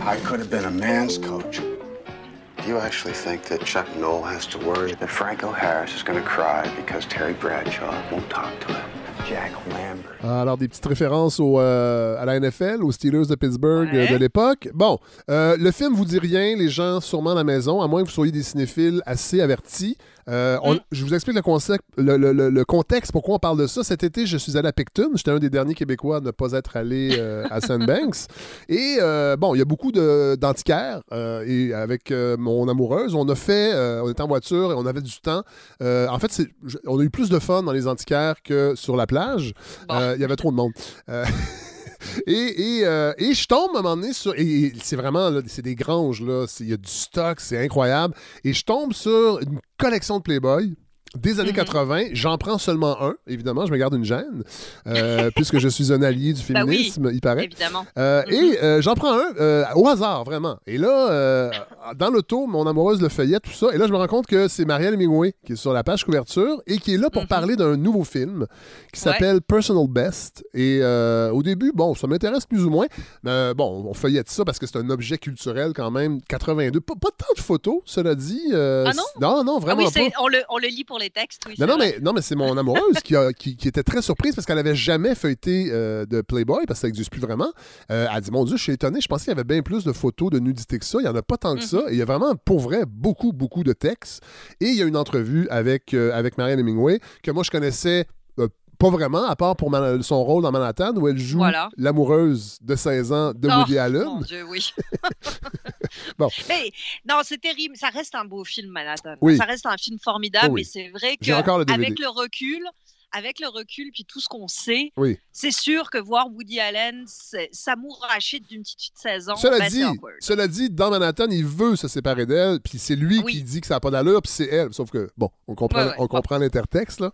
I could have been a man's coach. Do you actually think that Chuck Knoll has to worry that Franco Harris is going to cry because Terry Bradshaw won't talk to him? Jack Lambert. Alors, des petites références au, euh, à la NFL, aux Steelers de Pittsburgh euh, Ouais. de l'époque. Bon, euh, le film vous dit rien, les gens sûrement à la maison, à moins que vous soyez des cinéphiles assez avertis. Euh, on- Mm. Je vous explique le, concept, le, le- le- le contexte, pourquoi on parle de ça. Cet été, je suis allé à Picton. J'étais un des derniers Québécois à ne pas être allé euh, à Sandbanks. Et euh, bon, il y a beaucoup d'antiquaires. euh, et avec mon amoureuse, on a fait, on était en voiture et on avait du temps. En fait, je- on a eu plus de fun dans les antiquaires que sur la plage. Bon. Il y avait trop de monde. Euh, et, je tombe à un moment donné sur. C'est vraiment, c'est des granges, là. Il y a du stock, c'est incroyable. Et je tombe sur une collection de Playboy. Des années Mhm. 80, j'en prends seulement un, évidemment, je me garde une gêne, euh, puisque je suis un allié du Bah oui, féminisme, il paraît. Évidemment. Euh, Mhm. Et euh, j'en prends un au hasard, vraiment. Et là, dans l'auto, mon amoureuse le feuillette, tout ça. Et là, je me rends compte que c'est Marielle Hemingway qui est sur la page couverture et qui est là pour Mhm. parler d'un nouveau film qui s'appelle Personal Best. Et au début, bon, ça m'intéresse plus ou moins. Mais bon, on feuillette ça parce que c'est un objet culturel quand même. 82. Pas, pas tant de photos, cela dit. Ah non? Non, non, Ah vraiment oui, pas. on le, on le lit pour les textes. Oui, Non, mais, non, mais c'est mon amoureuse qui, a- qui, qui était très surprise parce qu'elle avait jamais feuilleté euh, de Playboy parce que ça n'existe plus vraiment. Euh, elle a dit Mon Dieu, je suis étonné. Je pensais qu'il y avait bien plus de photos de nudité que ça. Il n'y en a pas tant que ça. Mhm. Et il y a vraiment, pour vrai, beaucoup, beaucoup de textes. Et il y a une entrevue avec, euh, avec Marianne Hemingway que moi, je connaissais. Euh, pas vraiment, à part pour Man- son rôle dans Manhattan, où elle joue Voilà. l'amoureuse de 16 ans de Oh, Woody Allen. Mon Dieu, oui. Bon. Mais non, c'est terrible. Ça reste un beau film, Manhattan. Oui. Ça reste un film formidable, Oh oui. mais c'est vrai encore le le recul, avec le recul, puis tout ce qu'on sait, Oui. c'est sûr que voir Woody Allen s'amouracher d'une petite fille de 16 ans, Cela ben, dit, cela dit, dans Manhattan, il veut se séparer d'elle, puis c'est lui Oui. qui dit que ça n'a pas d'allure, puis c'est elle. Sauf que, bon, on comprend, Ouais, ouais. on comprend l'intertexte, là.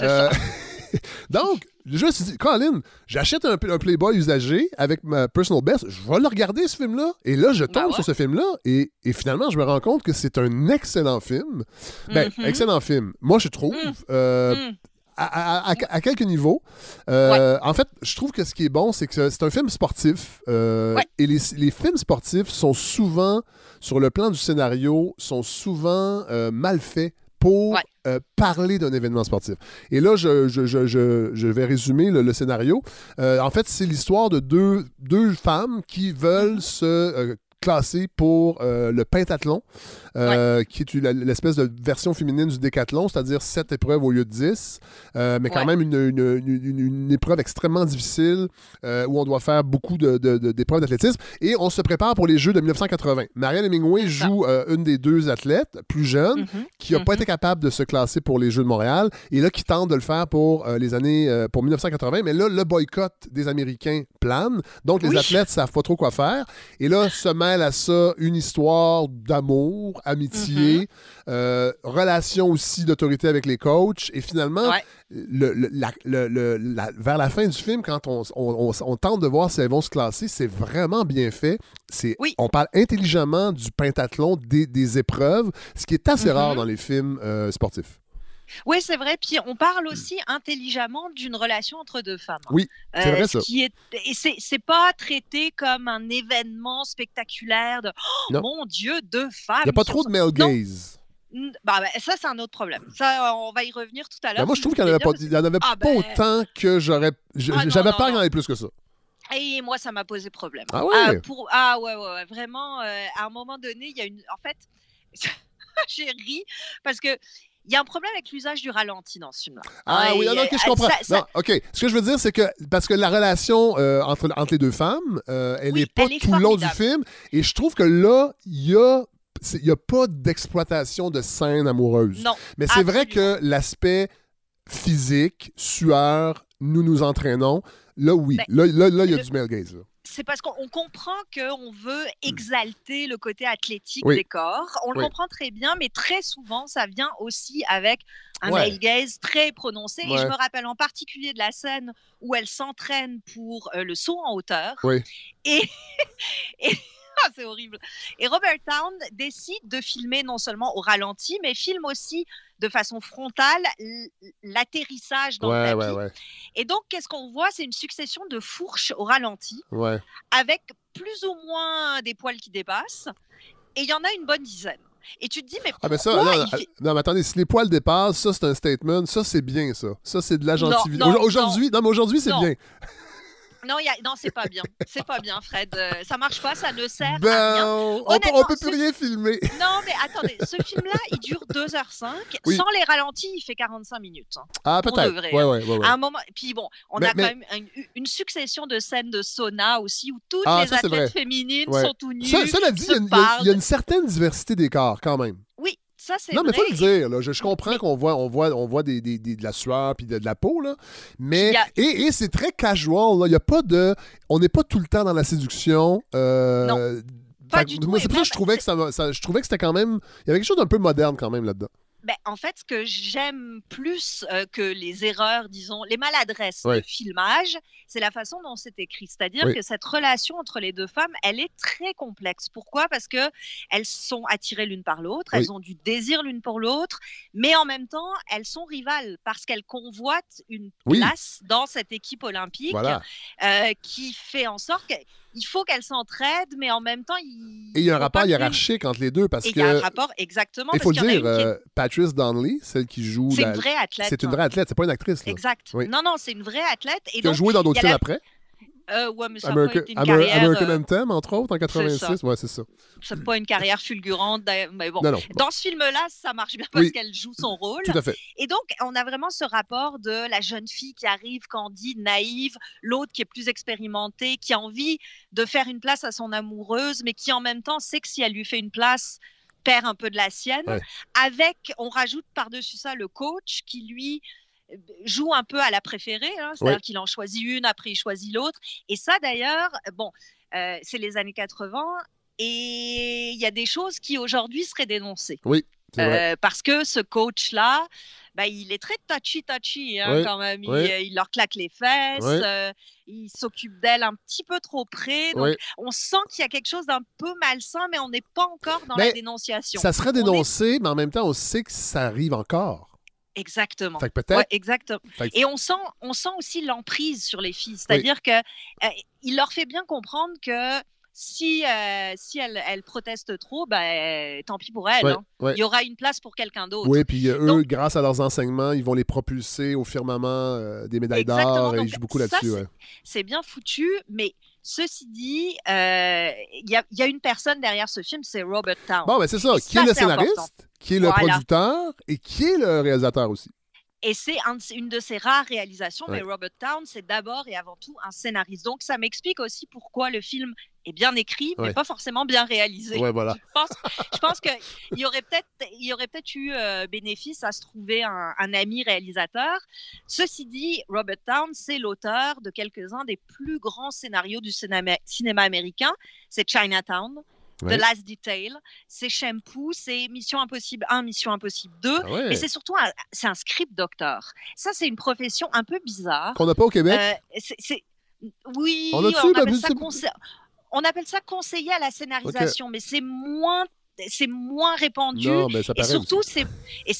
Euh. Donc, je me suis dit, Colin, j'achète un, un Playboy usagé avec ma personal best, je vais le regarder, ce film-là. Et là, je tombe Ben ouais. sur ce film-là, et, et finalement, je me rends compte que c'est un excellent film. Ben, Mhm. excellent film. Moi, je trouve. Mm. euh, Mm. à, à- à- à quelques niveaux. Euh, En fait, je trouve que ce qui est bon, c'est que c'est un film sportif. euh, Ouais. Et les, les films sportifs sont souvent, sur le plan du scénario, sont souvent euh, mal faits pour Ouais. euh, parler d'un événement sportif. Et là, je, je- je- je- vais résumer le, le scénario. Euh, en fait, c'est l'histoire de deux, deux femmes qui veulent Mhm. se... euh, classé pour euh, le pentathlon, euh, qui est l'espèce de version féminine du décathlon, c'est-à-dire 7 épreuves au lieu de 10, euh, mais quand Ouais. même une, une- une- épreuve extrêmement difficile où on doit faire beaucoup de- de- de- d'épreuves d'athlétisme. Et on se prépare pour les Jeux de 1980. Marianne Hemingway joue une des deux athlètes plus jeunes Mhm. qui n'a pas Mhm. été capable de se classer pour les Jeux de Montréal et là qui tente de le faire pour les années pour 1980 mais là le boycott des Américains plane donc les Oui. athlètes savent pas trop quoi faire et là se mêle à ça une histoire d'amour amitié Mhm. euh, relation aussi d'autorité avec les coachs et finalement Ouais. le- le- la- le- le- la- vers la fin du film quand on, on- on- on tente de voir si elles vont se classer c'est vraiment bien fait c'est Oui. on parle intelligemment du pentathlon des, des épreuves ce qui est assez Mhm. rare dans les films euh, sportifs Oui, c'est vrai. Puis on parle aussi intelligemment d'une relation entre deux femmes. hein. Oui, c'est vrai, ce ça. Qui est... Et c'est pas traité comme un événement spectaculaire de oh, mon Dieu, deux femmes. il n'y a pas trop de male gaze Bah, bah, ça, c'est un autre problème. Ça, on va y revenir tout à l'heure. Ben, moi je trouve qu'il n'y en avait voulez pas, y en avait Ah, pas ben- autant que j'aurais Ah, j'avais non, peur qu'il y en non. avait plus que ça Et moi, ça m'a posé problème. Ah ouais? pour... ah ouais, ouais, ouais, vraiment, euh, à un moment donné, il y a une... En fait, j'ai ri parce que il y a un problème avec l'usage du ralenti dans ce film-là. Ah oui, non, non, ok, euh, je comprends. ça- ça- Non, ok. Ce que je veux dire, c'est que parce que la relation euh, entre, entre les deux femmes, euh, elle Oui, n'est pas elle est tout le long du film. Et je trouve que là, il y a. Il n'y a pas d'exploitation de scène amoureuse. Non. Mais c'est vrai que l'aspect physique, sueur, nous nous entraînons, là, oui. Ben, là, là, là, il y a le- du male gaze. là. c'est parce qu'on on comprend qu'on veut exalter le côté athlétique Oui. des corps. On le Oui. comprend très bien, mais très souvent, ça vient aussi avec un Ouais. male gaze très prononcé. Et je me rappelle en particulier de la scène où elle s'entraîne pour euh, le saut en hauteur. Oui. Et, et- ah, c'est horrible. Et Robert Town décide de filmer non seulement au ralenti, mais filme aussi de façon frontale l'atterrissage dans Ouais, le tapis. ouais, Et donc, qu'est-ce qu'on voit? C'est une succession de fourches au ralenti avec plus ou moins des poils qui dépassent. Et il y en a une bonne dizaine. Et tu te dis, mais Ah, ben ça, pourquoi non, il fait- non, mais attendez, si les poils dépassent, ça, c'est un statement. Ça, c'est bien, ça. Ça, c'est de la non, Aujourd'hui, non, mais aujourd'hui, c'est bien. Non, y a- non c'est pas bien. C'est pas bien, Fred. Euh, ça marche pas, ça ne sert à rien. Ben, on, peut- on Honnêtement, peut plus ce- rien filmer. Non, mais attendez, ce film-là, il dure 2h05. Oui. Sans les ralentis, il fait 45 minutes. hein. Ah, peut-être. Ouais, hein. ouais, ouais, ouais. À un moment, puis bon, on Mais- a mais- quand même une, une succession de scènes de sauna aussi où toutes Ah, les ça, athlètes féminines sont tout nues. Ça, cela dit, il y, y a- y une certaine diversité des corps, quand même. Oui, ça c'est Non, mais faut le dire. Là. Je, je comprends qu'on voit, on voit, on voit des, des- des- de la sueur puis de, de la peau, là. mais et, et c'est très casual. là. Il y a pas de, on n'est pas tout le temps dans la séduction. euh, Non, pas fait que du tout, Moi, c'est pour ça que je même, trouvais que ça, m'a- ça- je trouvais que c'était quand même, il y avait quelque chose d'un peu moderne quand même là-dedans. Ben, en fait, ce que j'aime plus euh, que les erreurs, disons, les maladresses Ouais. de filmage, c'est la façon dont c'est écrit. C'est-à-dire Oui. que cette relation entre les deux femmes, elle est très complexe. Pourquoi? Parce que elles sont attirées l'une par l'autre, Oui. elles ont du désir l'une pour l'autre, mais en même temps, elles sont rivales parce qu'elles convoitent une Oui. place dans cette équipe olympique Voilà. euh, qui fait en sorte qu'il faut qu'elles s'entraident, mais en même temps, il Et il y a un rapport que hiérarchique entre les deux parce Et il que y a un rapport exactement. il faut le a dire, une euh, Patrice Donnelly, celle qui joue, c'est la- une vraie athlète. c'est une hein. vraie athlète, c'est pas une actrice. Là. Exact. Oui. Non, non, c'est une vraie athlète. Et Qui a joué dans d'autres il films la- après. Euh, ouais, mais ça n'a American, pas été une Amer- carrière. American euh, Anthem, entre autres, en 86. ça. Ouais, c'est ça. c'est pas une carrière fulgurante. d'ailleurs, Mais bon. Non, non. Dans ce film-là, ça marche bien parce Oui. qu'elle joue son rôle. Tout à fait. Et donc, on a vraiment ce rapport de la jeune fille qui arrive candide, naïve, l'autre qui est plus expérimentée, qui a envie de faire une place à son amoureuse, mais qui en même temps sait que si elle lui fait une place, perd un peu de la sienne. Ouais. Avec, on rajoute par-dessus ça le coach qui lui joue un peu à la préférée, hein, c'est-à-dire Ouais. qu'il en choisit une, après il choisit l'autre. Et ça d'ailleurs, bon, euh, c'est les années 80 et il y a des choses qui aujourd'hui seraient dénoncées. Vrai. Euh, parce que ce coach-là, bah, il est très touchy-touchy hein, Oui, quand même. Il, oui. euh, il leur claque les fesses, Oui. euh, il s'occupe d'elle un petit peu trop près. Donc, Oui. on sent qu'il y a quelque chose d'un peu malsain, mais on n'est pas encore dans Mais la dénonciation. Ça serait est- dénoncé, mais en même temps, on sait que ça arrive encore. Exactement. Fait que peut-être. Ouais, exactement. Fait que- Et on sent, on sent aussi l'emprise sur les filles. C'est-à-dire que euh, il leur fait bien comprendre que si, euh, si elle, elle proteste trop, ben, tant pis pour elle. Ouais, hein. ouais. Il y aura une place pour quelqu'un d'autre. Oui, puis euh, eux, grâce à leurs enseignements, ils vont les propulser au firmament euh, des médailles d'or et ils jouent beaucoup là-dessus. c'est- ouais. C'est bien foutu, mais ceci dit, euh, il y, a, il y a une personne derrière ce film, c'est Robert Town. Bon, ben c'est ça. Qui est le important. scénariste, qui est le Voilà. producteur et qui est le réalisateur aussi. Et c'est une de ses rares réalisations, mais. Robert Town, c'est d'abord et avant tout un scénariste. Donc ça m'explique aussi pourquoi le film est bien écrit, mais Ouais. pas forcément bien réalisé. Ouais, voilà. Je pense, je pense qu'il y aurait peut-être il y aurait peut-être eu euh, bénéfice à se trouver un, un ami réalisateur. Ceci dit, Robert Town, c'est l'auteur de quelques-uns des plus grands scénarios du cinéma, cinéma américain. C'est Chinatown. Ouais. The Last Detail, c'est Shampoo, c'est Mission Impossible 1, Mission Impossible 2, Ah ouais. et c'est surtout un, c'est un script doctor. Ça, c'est une profession un peu bizarre. Qu'on n'a pas au Québec? Euh, c'est- c'est- Oui, On on, a-tu, appelle je ça sais- conse- on appelle ça conseiller à la scénarisation, mais c'est moins, c'est moins répandu. Non, mais ça et surtout, c'est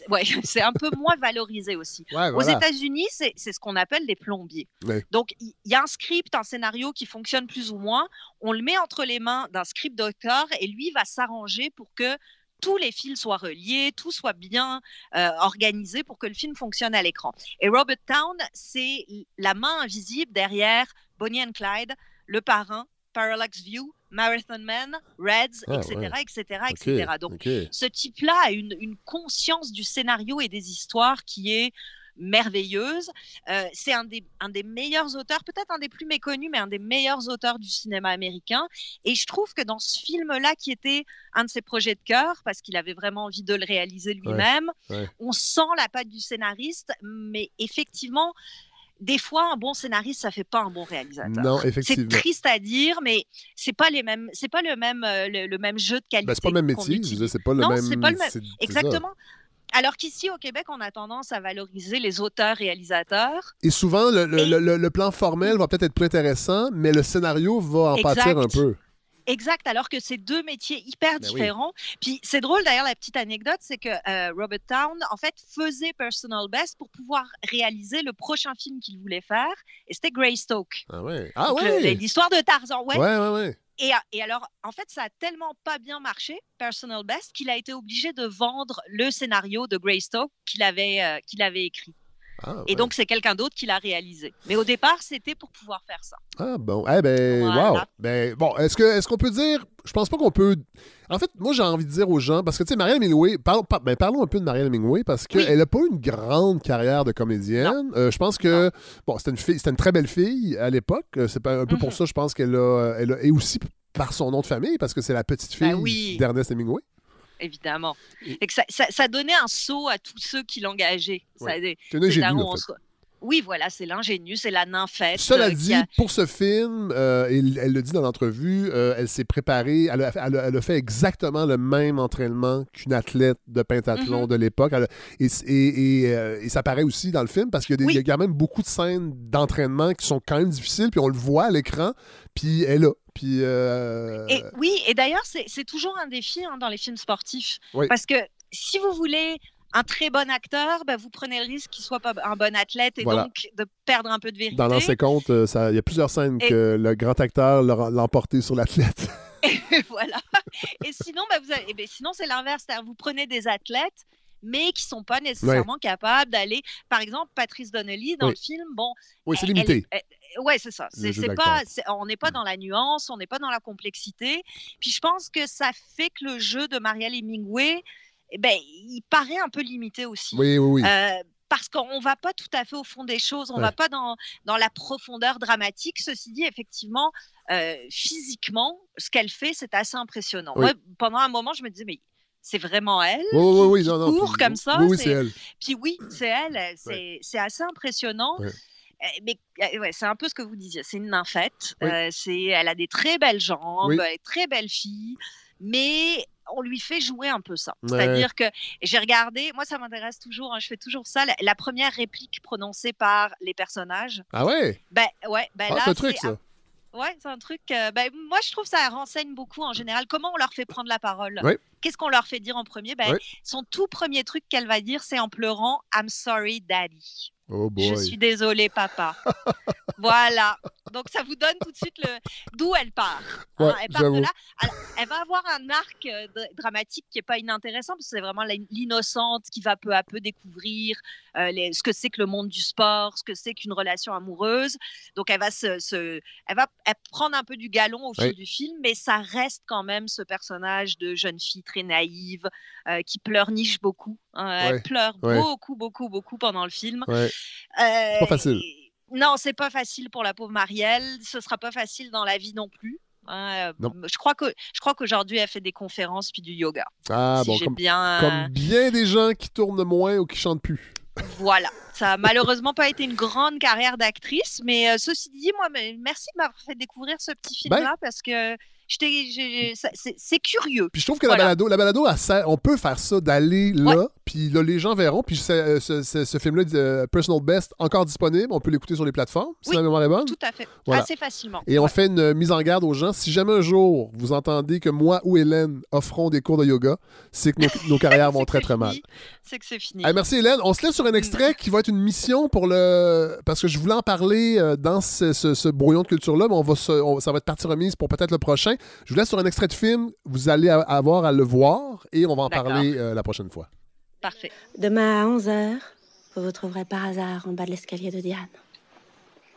ouais, un peu moins valorisé aussi. Ouais, Aux. États-Unis, c'est ce qu'on appelle des plombiers. Ouais. Donc, il y, a un script, un scénario qui fonctionne plus ou moins. On le met entre les mains d'un script doctor et lui va s'arranger pour que tous les fils soient reliés, tout soit bien euh, organisé pour que le film fonctionne à l'écran. Et Robert Town, c'est la main invisible derrière Bonnie and Clyde, Le Parrain, Parallax View, Marathon Man, Reds, Ah, etc., ouais. etc., etc. Donc, ce type-là a une, une conscience du scénario et des histoires qui est merveilleuse. Euh, c'est un des, un des meilleurs auteurs, peut-être un des plus méconnus, mais un des meilleurs auteurs du cinéma américain. Et je trouve que dans ce film-là, qui était un de ses projets de cœur, parce qu'il avait vraiment envie de le réaliser lui-même, ouais. on sent la patte du scénariste, mais effectivement, des fois, un bon scénariste, ça fait pas un bon réalisateur. Non, C'est effectivement. triste à dire, mais c'est pas les mêmes, c'est pas le même, euh, le, le même jeu de qualité. Ben, c'est pas le même métier. C'est pas le non, même. c'est pas le même. c'est- c'est. Exactement. Alors qu'ici, au Québec, on a tendance à valoriser les auteurs-réalisateurs. Et souvent, le, le- Et- le- le- le plan formel va peut-être être plus intéressant, mais le scénario va en Exact. pâtir un peu. Exact, alors que c'est deux métiers hyper Ben oui. différents. Puis c'est drôle d'ailleurs, la petite anecdote, c'est que euh, Robert Town, en fait, faisait Personal Best pour pouvoir réaliser le prochain film qu'il voulait faire, et c'était Greystoke. Ah ouais. Ah Donc, ouais. L'histoire de Tarzan, ouais. Ouais, ouais, ouais. Et, et alors, en fait, ça a tellement pas bien marché, Personal Best, qu'il a été obligé de vendre le scénario de Greystoke qu'il avait, euh, qu'il avait écrit. Ah, Et donc, c'est quelqu'un d'autre qui l'a réalisé. Mais au départ, c'était pour pouvoir faire ça. Ah bon, eh ben, Voilà. wow. Ben, bon, est-ce qu'on peut dire, je pense pas qu'on peut. En fait, moi j'ai envie de dire aux gens, parce que tu sais, Marielle Hemingway, par- ben, parlons un peu de Marielle Hemingway, parce qu'elle Oui. n'a pas eu une grande carrière de comédienne. Euh, je pense que, bon, c'était une, fille- une très belle fille à l'époque. Euh, C'est pas un peu pour Mhm. ça, je pense qu'elle a, elle a- et aussi par son nom de famille, parce que c'est la petite fille Ben oui. d'Ernest Hemingway. Évidemment. Et- Et que ça, ça- ça donnait un saut à tous ceux qui l'engageaient. Ça- C'est en fait. se- Oui, voilà, c'est l'ingénue, c'est la nymphette. Cela euh, dit, a- pour ce film, euh, et elle le dit dans l'entrevue, euh, elle s'est préparée, elle a, elle a- elle a fait exactement le même entraînement qu'une athlète de pentathlon Mhm. de l'époque. Elle a- Et, et- et, euh, et ça paraît aussi dans le film parce qu'il y, a Oui. y a quand même beaucoup de scènes d'entraînement qui sont quand même difficiles, puis on le voit à l'écran, puis elle là. Puis, euh, Et, oui, et d'ailleurs, c'est toujours un défi hein, dans les films sportifs. Oui. Parce que si vous voulez un très bon acteur, bah, vous prenez le risque qu'il soit pas un bon athlète et Voilà. donc de perdre un peu de vérité. dans l'ancien compte, euh, il y a plusieurs scènes Et- que le grand acteur l'a emporté sur l'athlète. voilà. Et sinon, bah, vous avez- eh sinon c'est l'inverse. Vous prenez des athlètes, mais qui sont pas nécessairement capables d'aller. Par exemple, Patrice Donnelly dans Oui. le film, bon. Oui, c'est limité. elle- elle- ouais, c'est ça. C'est pas, c'est- on n'est pas dans la nuance, on n'est pas dans la complexité. Puis je pense que ça fait que le jeu de Marielle Hemingway, eh ben, il paraît un peu limité aussi. Oui, oui, oui. Euh, parce qu'on va pas tout à fait au fond des choses, on Ouais. va pas dans, dans la profondeur dramatique. Ceci dit, effectivement, euh, physiquement, ce qu'elle fait, c'est assez impressionnant. Oui. Moi, pendant un moment, je me disais, mais c'est vraiment elle Oui, oui, oui, qui non, non. court puis- comme ça. Oui, oui, c'est elle. Puis oui, c'est elle, c'est assez impressionnant. Ouais. Euh, Mais euh, ouais, c'est un peu ce que vous disiez, c'est une nymphette. Euh, elle a des très belles jambes, elle est très belle fille, mais on lui fait jouer un peu ça. C'est-à-dire que j'ai regardé, moi ça m'intéresse toujours, hein, je fais toujours ça, la, la première réplique prononcée par les personnages. Ah ouais? Ben ouais, ben Ah, là c'est un truc, ça. Ouais, c'est un truc. euh, ben, moi, je trouve ça renseigne beaucoup en général. Comment on leur fait prendre la parole Oui. Qu'est-ce qu'on leur fait dire en premier? Ben. Son tout premier truc qu'elle va dire, c'est en pleurant I'm sorry, daddy. Oh boy. Je suis désolée, papa. voilà. Donc ça vous donne tout de suite le d'où elle part. hein? Ouais, elle part de là. Elle va avoir un arc euh, dra- dramatique qui est pas inintéressant parce que c'est vraiment l'innocente qui va peu à peu découvrir euh, les- ce que c'est que le monde du sport, ce que c'est qu'une relation amoureuse. Donc elle va se, se- elle va elle prendre un peu du galon au fil du film, mais ça reste quand même ce personnage de jeune fille très naïve euh, qui pleurniche beaucoup. hein. Elle pleure ouais. beaucoup, beaucoup, beaucoup pendant le film. Ouais. Euh, pas facile. et- Non, c'est pas facile pour la pauvre Marielle. Ce sera pas facile dans la vie non plus. hein. Non. Je crois que je crois qu'aujourd'hui elle fait des conférences puis du yoga. Ah si bon, comme, bien. comme bien des gens qui tournent moins ou qui chantent plus. Voilà. Ça a malheureusement pas été une grande carrière d'actrice, mais euh, ceci dit, moi, merci de m'avoir fait découvrir ce petit film-là Ben parce que c'est curieux. Puis je trouve que Voilà. la balado, la balado elle on peut faire ça, d'aller là, Ouais. puis là, les gens verront. Puis ce, ce- ce- ce film-là, euh, Personal Best, encore disponible. On peut l'écouter sur les plateformes, si Oui, la mémoire est bonne. Tout à fait. Voilà. Assez facilement. Et on fait une mise en garde aux gens. Si jamais un jour vous entendez que moi ou Hélène offrons des cours de yoga, c'est que nos, nos carrières vont très très mal. C'est que c'est fini. Merci Hélène. On se laisse sur un extrait qui va être une mission pour le. Parce que je voulais en parler euh, dans ce, brouillon de culture-là, mais on va se- on- ça va être partie remise pour peut-être le prochain. Je vous laisse sur un extrait de film. Vous allez avoir à le voir et on va en parler euh, la prochaine fois. Parfait. Demain à 11h, vous vous trouverez par hasard en bas de l'escalier de Diane.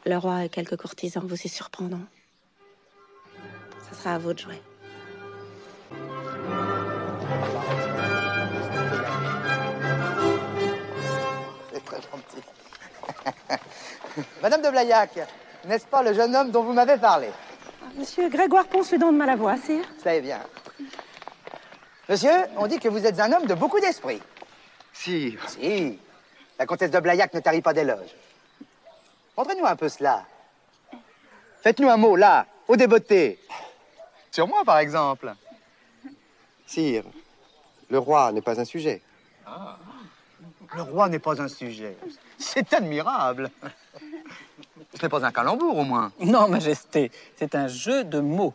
Le roi et quelques courtisans vous y surprendront. Ce sera à vous de jouer. C'est très gentil. Madame de Blaillac, n'est-ce pas le jeune homme dont vous m'avez parlé? Monsieur Grégoire Ponce, le don de Malavoie, sire. Ça est bien. Monsieur, on dit que vous êtes un homme de beaucoup d'esprit. Si, Si. La comtesse de Blaillac ne tarit pas d'éloges. Montrez-nous un peu cela. Faites-nous un mot, là, au débeauté. Sur moi, par exemple. sire, le roi n'est pas un sujet. Le roi n'est pas un sujet. C'est admirable. Ce n'est pas un calembour, au moins. Non, Majesté, c'est un jeu de mots.